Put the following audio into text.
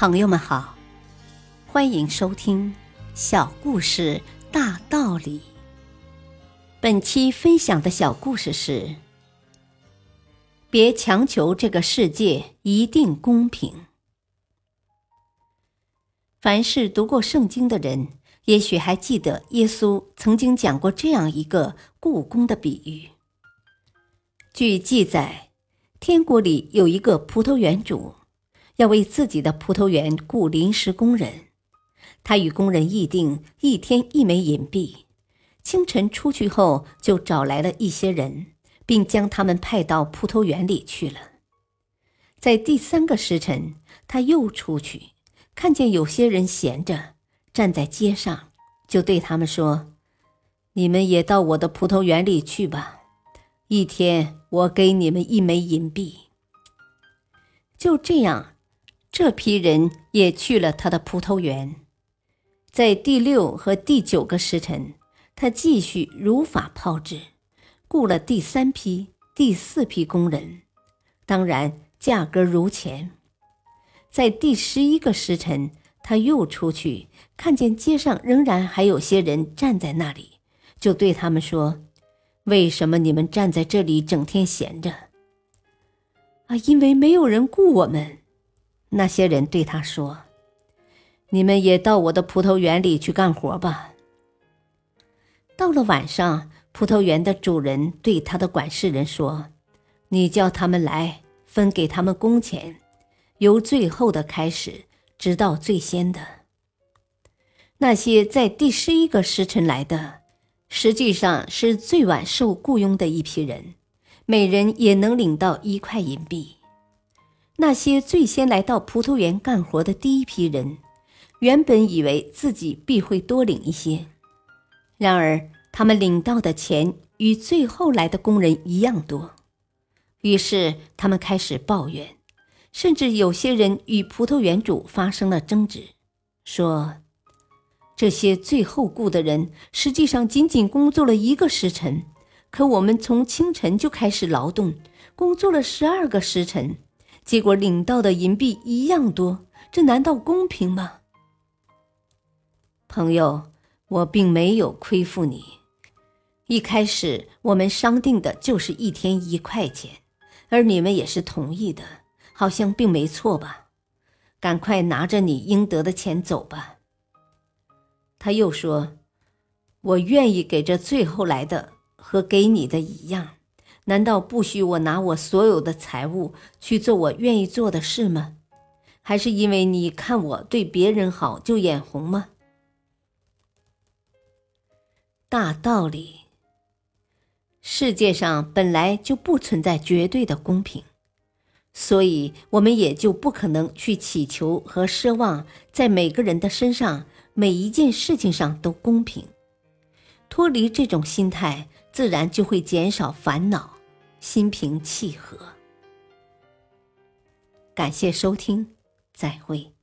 朋友们好，欢迎收听《小故事大道理》。本期分享的小故事是：别强求这个世界一定公平。凡是读过圣经的人，也许还记得耶稣曾经讲过这样一个故宫的比喻。据记载，天国里有一个葡萄园主。要为自己的葡萄园雇临时工人，他与工人议定一天一枚银币。清晨出去后，就找来了一些人，并将他们派到葡萄园里去了。在第三个时辰，他又出去，看见有些人闲着，站在街上，就对他们说：“你们也到我的葡萄园里去吧，一天我给你们一枚银币。”就这样。这批人也去了他的葡萄园，在第六和第九个时辰，他继续如法炮制，雇了第三批、第四批工人，当然价格如前。在第十一个时辰，他又出去，看见街上仍然还有些人站在那里，就对他们说：“为什么你们站在这里整天闲着？”啊，因为没有人雇我们。那些人对他说：“你们也到我的葡萄园里去干活吧。”到了晚上，葡萄园的主人对他的管事人说：“你叫他们来，分给他们工钱，由最后的开始，直到最先的。那些在第十一个时辰来的，实际上是最晚受雇佣的一批人，每人也能领到一块银币。”那些最先来到葡萄园干活的第一批人，原本以为自己必会多领一些，然而他们领到的钱与最后来的工人一样多，于是他们开始抱怨，甚至有些人与葡萄园主发生了争执，说：“这些最后雇的人实际上仅仅工作了一个时辰，可我们从清晨就开始劳动，工作了十二个时辰。”结果领到的银币一样多，这难道公平吗？朋友，我并没有亏负你。一开始我们商定的就是一天一块钱，而你们也是同意的，好像并没错吧？赶快拿着你应得的钱走吧。他又说：“我愿意给这最后来的和给你的一样。”难道不许我拿我所有的财物去做我愿意做的事吗？还是因为你看我对别人好就眼红吗？大道理，世界上本来就不存在绝对的公平，所以我们也就不可能去祈求和奢望在每个人的身上每一件事情上都公平。脱离这种心态，自然就会减少烦恼。心平气和。感谢收听，再会。